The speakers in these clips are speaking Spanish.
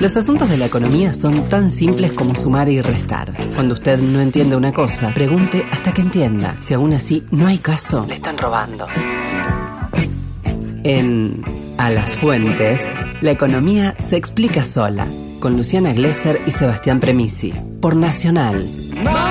Los asuntos de la economía son tan simples como sumar y restar. Cuando usted no entiende una cosa, pregunte hasta que entienda. Si aún así no hay caso, le están robando. En A las Fuentes, la economía se explica sola, con Luciana Glesser y Sebastián Premisi, por Nacional. Qué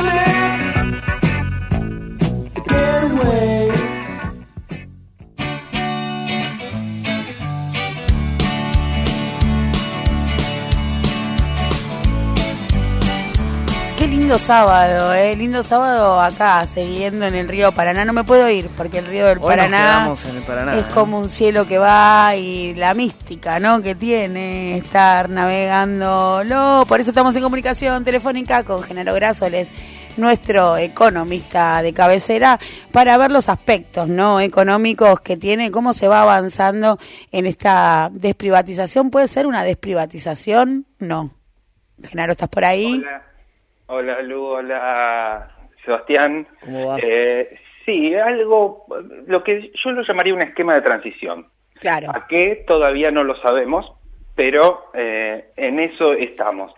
lindo sábado, eh. Lindo sábado acá, siguiendo en el río Paraná. No me puedo ir porque el río del Hoy nos Paraná quedamos en el Paraná, es ¿eh? como un cielo que va y la mística, ¿no? Que tiene estar navegándolo. Por eso estamos en comunicación telefónica con Genaro Grasoles, nuestro economista de cabecera, para ver los aspectos, ¿no? Económicos que tiene, cómo se va avanzando en esta desprivatización. ¿Puede ser una desprivatización? No. Genaro, ¿estás por ahí? Hola, hola Lu, hola Sebastián. ¿Cómo va? Eh, sí, algo, lo que yo lo llamaría un esquema de transición. Claro. ¿A qué? Todavía no lo sabemos, pero eh, en eso estamos.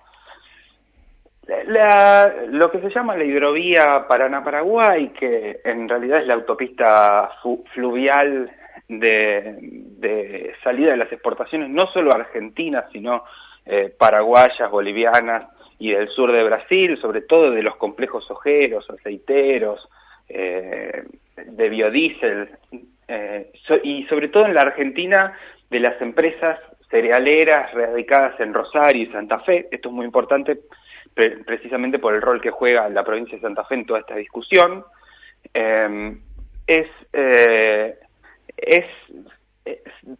La- lo que se llama la hidrovía Paraná-Paraguay, que en realidad es la autopista fluvial de, de salida de las exportaciones, no solo argentinas, sino eh, paraguayas, bolivianas y del sur de Brasil, sobre todo de los complejos ojeros, aceiteros, eh, de biodiesel, eh, y sobre todo en la Argentina de las empresas cerealeras radicadas en Rosario y Santa Fe. Esto es muy importante pre- precisamente por el rol que juega la provincia de Santa Fe en toda esta discusión. Eh, es, es-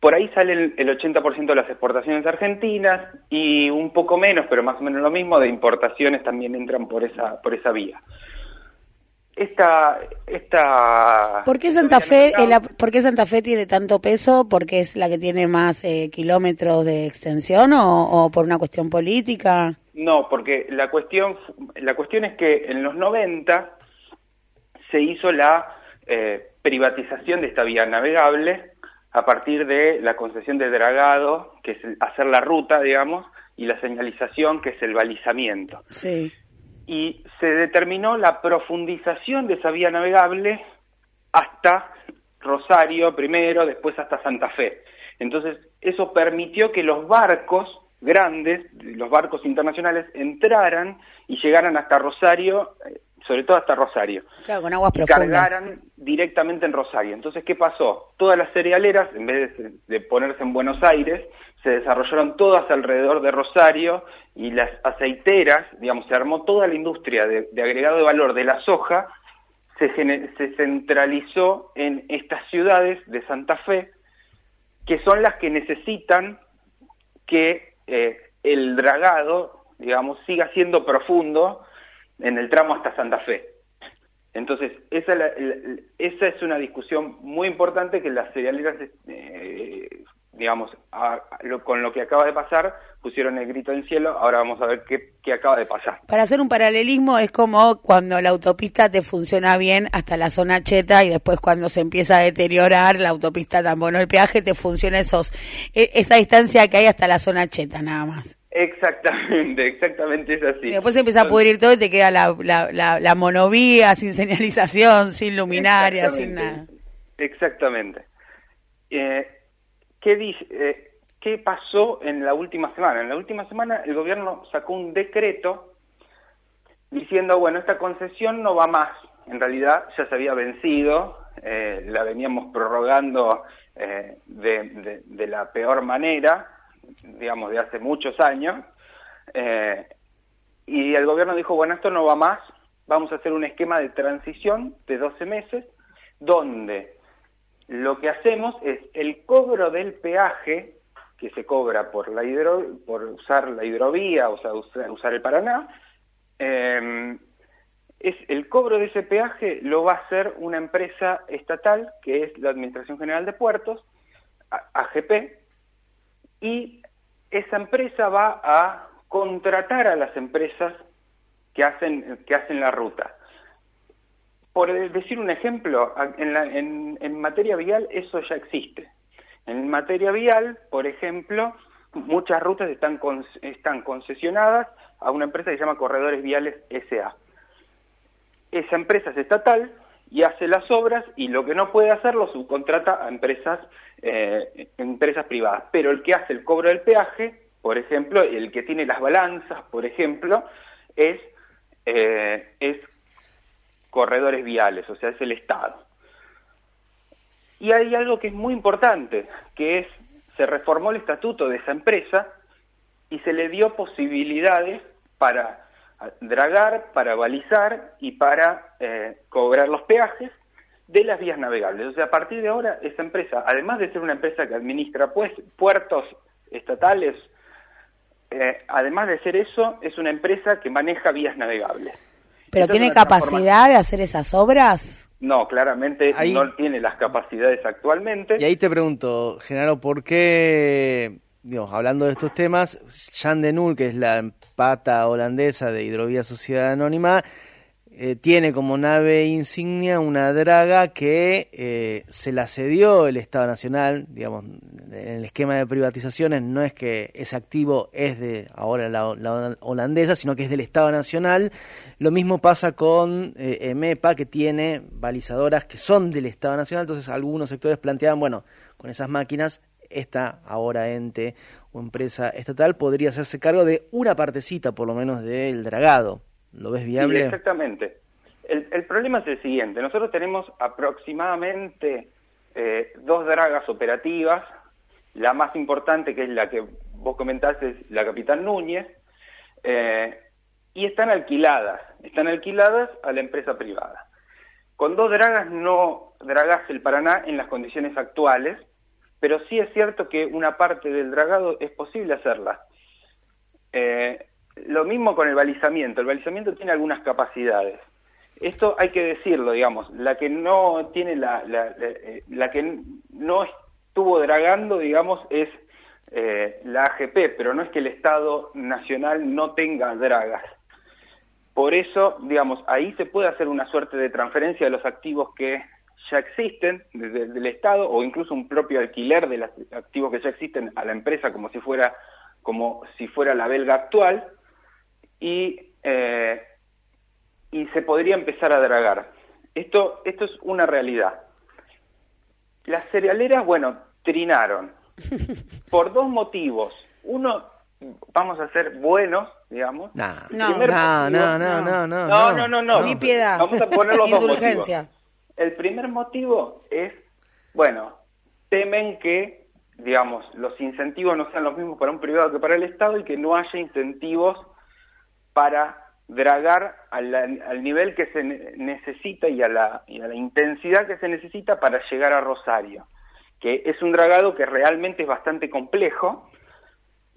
por ahí sale el, el 80% de las exportaciones argentinas y un poco menos, pero más o menos lo mismo, de importaciones también entran por esa, por esa vía. Esta, esta ¿Por qué Santa Fe, por qué Santa Fe tiene tanto peso? ¿Porque es la que tiene más eh, kilómetros de extensión o, o por una cuestión política? No, porque la cuestión, la cuestión es que en los 90 se hizo la eh, privatización de esta vía navegable a partir de la concesión de dragado, que es hacer la ruta, digamos, y la señalización, que es el balizamiento. Sí. Y se determinó la profundización de esa vía navegable hasta Rosario primero, después hasta Santa Fe. Entonces, eso permitió que los barcos grandes, los barcos internacionales, entraran y llegaran hasta Rosario, eh, sobre todo hasta Rosario Claro, con aguas y profundas. cargaran directamente en Rosario. Entonces, ¿qué pasó? Todas las cerealeras, en vez de, de ponerse en Buenos Aires, se desarrollaron todas alrededor de Rosario y las aceiteras, digamos, se armó toda la industria de, de agregado de valor de la soja, se centralizó en estas ciudades de Santa Fe, que son las que necesitan que eh, el dragado, digamos, siga siendo profundo en el tramo hasta Santa Fe. Entonces, esa, es la- la- esa es una discusión muy importante que las cerealeras, eh, digamos, a- lo- con lo que acaba de pasar, pusieron el grito en el cielo, ahora vamos a ver qué, qué acaba de pasar. Para hacer un paralelismo es como cuando la autopista te funciona bien hasta la zona cheta y después cuando se empieza a deteriorar la autopista tan bueno el peaje te funciona esos e- esa distancia que hay hasta la zona cheta nada más. Exactamente, exactamente es así. Y después se empieza a pudrir todo y te queda la, la, la, la monovía sin señalización, sin luminaria, sin nada. Exactamente. Exactamente. Eh, ¿qué, dice, eh, ¿Qué pasó en la última semana? En la última semana el gobierno sacó un decreto diciendo, bueno, esta concesión no va más. En realidad ya se había vencido, eh, la veníamos prorrogando eh, de, de- de la peor manera, digamos, de hace muchos años. Eh, y el gobierno dijo, bueno, esto no va más, vamos a hacer un esquema de transición de 12 meses, donde lo que hacemos es el cobro del peaje que se cobra por la hidro, por usar la hidrovía, o sea, usar, el Paraná, eh, es el cobro de ese peaje lo va a hacer una empresa estatal que es la Administración General de Puertos, AGP, y esa empresa va a contratar a las empresas que hacen que hacen la ruta. Por decir un ejemplo, en, materia vial eso ya existe. En materia vial, por ejemplo, muchas rutas están, están concesionadas a una empresa que se llama Corredores Viales SA. Esa empresa es estatal y hace las obras y lo que no puede hacerlo subcontrata a empresas, eh, empresas privadas. Pero el que hace el cobro del peaje, por ejemplo, el que tiene las balanzas, por ejemplo, es, eh, es corredores viales, o sea, es el Estado. Y hay algo que es muy importante, que es, se reformó el estatuto de esa empresa y se le dio posibilidades para dragar, para balizar y para eh, cobrar los peajes de las vías navegables. O sea, a partir de ahora, esa empresa, además de ser una empresa que administra pues, puertos estatales, eh, además de ser eso, es una empresa que maneja vías navegables. ¿Pero tiene capacidad de hacer esas obras? No, claramente no tiene las capacidades actualmente. Y ahí te pregunto, Genaro, ¿por qué, digamos, hablando de estos temas, Jan de Null, que es la pata holandesa de Hidrovía Sociedad Anónima, eh, tiene como nave insignia una draga que eh, se la cedió el Estado Nacional, digamos, en el esquema de privatizaciones no es que ese activo es de ahora la, holandesa, sino que es del Estado Nacional. Lo mismo pasa con eh, EMEPA, que tiene balizadoras que son del Estado Nacional, entonces algunos sectores planteaban, bueno, con esas máquinas, esta ahora ente o empresa estatal podría hacerse cargo de una partecita, por lo menos, del dragado. ¿Lo ves viable? exactamente. El, el, problema es el siguiente. Nosotros tenemos aproximadamente eh, dos dragas operativas. La más importante, que es la que vos comentaste, es la Capitán Núñez. Eh, y están alquiladas. Están alquiladas a la empresa privada. Con dos dragas no dragas el Paraná en las condiciones actuales, pero sí es cierto que una parte del dragado es posible hacerla. Eh, lo mismo con el balizamiento. El balizamiento tiene algunas capacidades. Esto hay que decirlo, digamos. La que no tiene la, la, eh, que no estuvo dragando, digamos, es eh, la AGP, pero no es que el Estado Nacional no tenga dragas. Por eso, digamos, ahí se puede hacer una suerte de transferencia de los activos que ya existen desde el Estado o incluso un propio alquiler de los activos que ya existen a la empresa como si fuera como si fuera la belga actual y, eh, y se podría empezar a dragar. Esto, esto es una realidad. Las cerealeras, bueno, trinaron por dos motivos. Uno, vamos a ser buenos, digamos. No, no, no, no, no, no, no, no, Ni piedad. Vamos a poner los dos motivos. El primer motivo es, bueno, temen que, digamos, los incentivos no sean los mismos para un privado que para el Estado y que no haya incentivos para dragar al, nivel que se necesita y a, la, y a la intensidad que se necesita para llegar a Rosario, que es un dragado que realmente es bastante complejo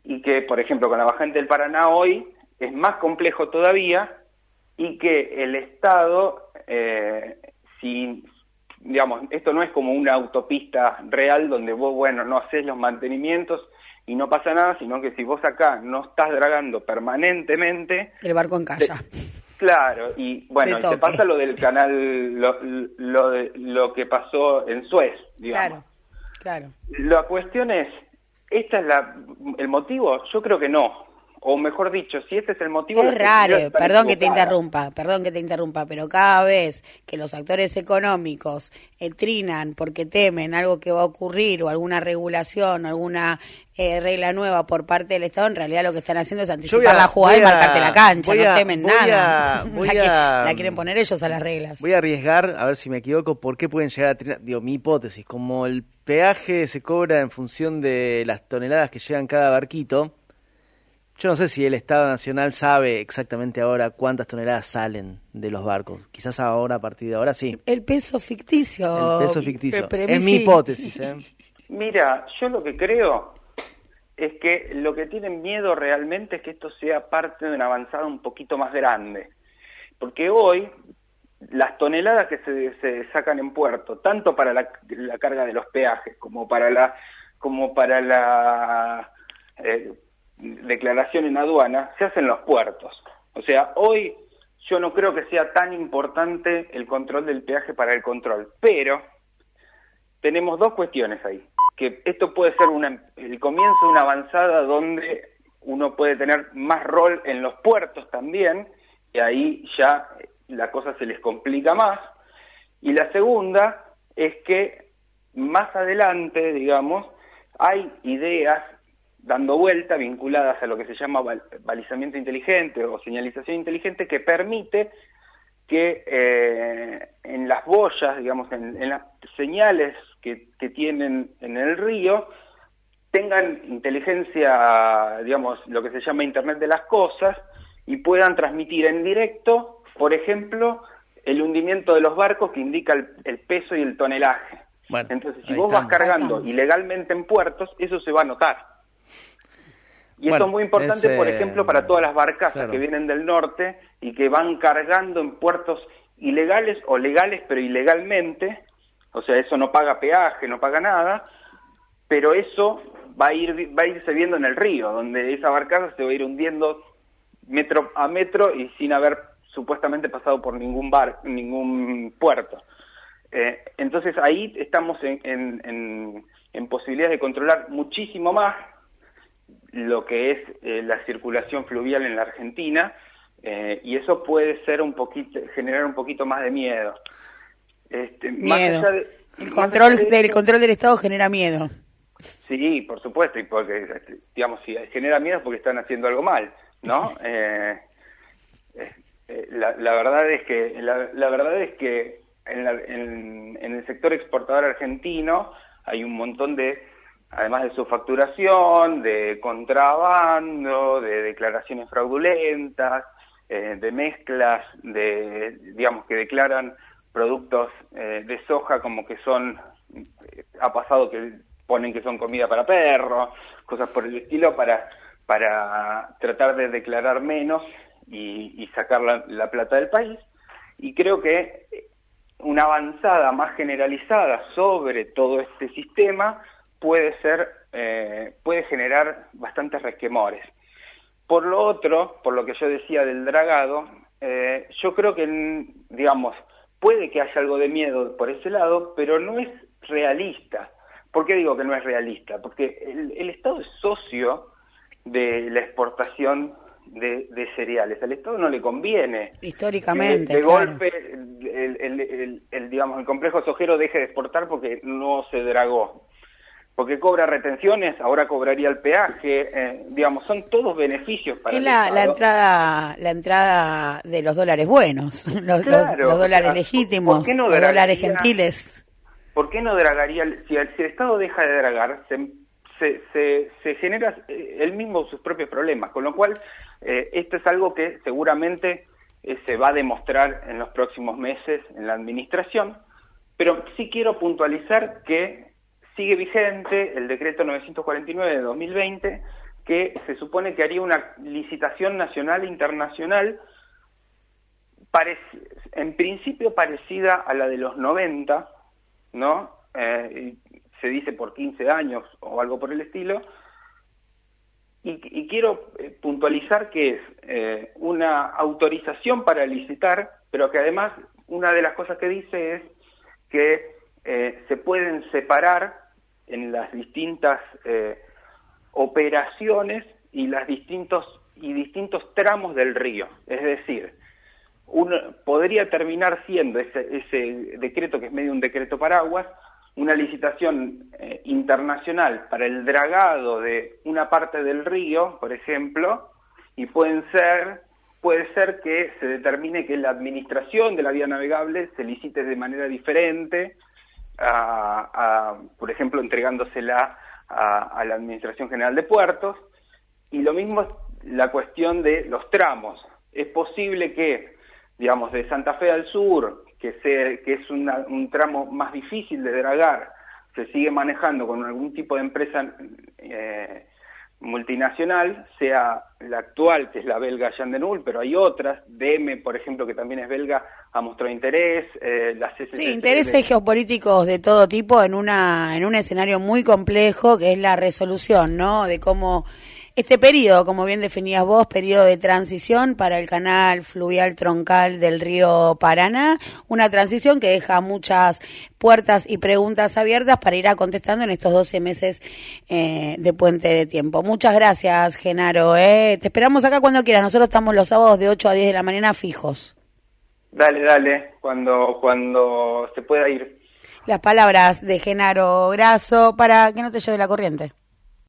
y que, por ejemplo, con la bajante del Paraná hoy es más complejo todavía y que el Estado, eh, si, digamos, esto no es como una autopista real donde vos, bueno, no haces los mantenimientos y no pasa nada, sino que si vos acá no estás dragando permanentemente... El barco en casa. claro, y bueno, y te pasa lo del canal, lo, lo, lo que pasó en Suez, digamos. Claro, claro. La cuestión es, ¿esta es la, el motivo? Yo creo que no o mejor dicho, si este es el motivo... Es raro, perdón que te interrumpa, perdón que te interrumpa, pero cada vez que los actores económicos trinan porque temen algo que va a ocurrir o alguna regulación o alguna eh, regla nueva por parte del Estado, en realidad lo que están haciendo es anticipar la jugada y marcarte la cancha, no temen nada. la, quieren poner ellos a las reglas. Voy a arriesgar, a ver si me equivoco, por qué pueden llegar a trinar, digo, mi hipótesis, como el peaje se cobra en función de las toneladas que llegan cada barquito, yo no sé si el Estado Nacional sabe exactamente ahora cuántas toneladas salen de los barcos. Quizás ahora, a partir de ahora, sí. El peso ficticio. El peso ficticio. Es mi hipótesis. ¿eh? Mira, yo lo que creo es que lo que tienen miedo realmente es que esto sea parte de una avanzada un poquito más grande. Porque hoy las toneladas que se, se sacan en puerto, tanto para la, carga de los peajes como para la como para la eh, declaración en aduana se hace en los puertos. O sea, hoy yo no creo que sea tan importante el control del peaje para el control, pero tenemos dos cuestiones ahí. que esto puede ser el comienzo de una avanzada donde uno puede tener más rol en los puertos también, y ahí ya la cosa se les complica más. Y la segunda es que más adelante, digamos, hay ideas dando vuelta vinculadas a lo que se llama balizamiento inteligente o señalización inteligente que permite que eh, en las boyas, digamos, en, las señales que, que, tienen en el río, tengan inteligencia, digamos, lo que se llama Internet de las Cosas, y puedan transmitir en directo, por ejemplo, el hundimiento de los barcos que indica el, peso y el tonelaje. Entonces, si vos vas cargando ilegalmente en puertos, eso se va a notar. Y eso es muy importante, por ejemplo, para todas las barcazas que vienen del norte y que van cargando en puertos ilegales o legales, pero ilegalmente. O sea, eso no paga peaje, no paga nada, pero eso va a ir va a irse viendo en el río, donde esa barcaza se va a ir hundiendo metro a metro y sin haber supuestamente pasado por ningún bar, ningún puerto. Eh, entonces ahí estamos en, en, en, posibilidades de controlar muchísimo más lo que es eh, la circulación fluvial en la Argentina eh, y eso puede ser un poquito generar un poquito más de miedo. Este, miedo. el control del control del Estado genera miedo. Sí, por supuesto, y porque este, digamos si genera miedo es porque están haciendo algo mal. ¿no? Eh, eh, eh, la, verdad es que la, verdad es que en, el sector exportador argentino hay un montón de además de su facturación, de contrabando, de declaraciones fraudulentas, de mezclas, de digamos que declaran productos de soja como que son ha pasado que ponen que son comida para perros, cosas por el estilo para para tratar de declarar menos y, sacar la, plata del país. Y creo que una avanzada más generalizada sobre todo este sistema puede ser, eh, puede generar bastantes resquemores. Por lo otro, por lo que yo decía del dragado, eh, yo creo que, digamos, puede que haya algo de miedo por ese lado, pero no es realista. ¿Por qué digo que no es realista? Porque el Estado es socio de la exportación de, cereales. Al Estado no le conviene. Históricamente. de, golpe, el, el, digamos, el complejo sojero deje de exportar porque no se dragó. Porque cobra retenciones, ahora cobraría el peaje, eh, digamos, son todos beneficios para es la, la entrada la entrada de los dólares buenos, los, los, dólares legítimos, los dólares gentiles. ¿Por qué no dragaría? Si el, si el Estado deja de dragar, se se, se, genera eh, él mismo sus propios problemas, con lo cual eh, esto es algo que seguramente eh, se va a demostrar en los próximos meses en la administración, pero sí quiero puntualizar que sigue vigente el decreto 949 de 2020 que se supone que haría una licitación nacional e internacional en principio parecida a la de los 90, ¿no? se dice por 15 años o algo por el estilo. Y, quiero eh, puntualizar que es eh, una autorización para licitar, pero que además una de las cosas que dice es que eh, se pueden separar en las distintas operaciones y las distintos y distintos tramos del río. Es decir, uno, podría terminar siendo ese, ese decreto que es medio un decreto paraguas, una licitación eh, internacional para el dragado de una parte del río, por ejemplo, y pueden ser puede ser que se determine que la administración de la vía navegable se licite de manera diferente, a, por ejemplo, entregándosela a, la Administración General de Puertos, y lo mismo es la cuestión de los tramos. Es posible que, digamos, de Santa Fe al sur, que, que es un tramo más difícil de dragar, se sigue manejando con algún tipo de empresa eh, multinacional, sea la actual, que es la belga Yandenul, pero hay otras, DM, por ejemplo, que también es belga, ha mostrado interés, eh, las Sí, intereses geopolíticos de todo tipo en, una, en un escenario muy complejo, que es la resolución, ¿no?, de cómo este periodo, como bien definías vos, periodo de transición para el canal fluvial troncal del río Paraná, una transición que deja muchas puertas y preguntas abiertas para ir a contestando en estos 12 meses eh, de puente de tiempo. Muchas gracias, Genaro. Eh. Te esperamos acá cuando quieras. Nosotros estamos los sábados de 8 a 10 de la mañana fijos. Dale, dale, cuando, cuando se pueda ir. Las palabras de Genaro Graso para que no te lleve la corriente.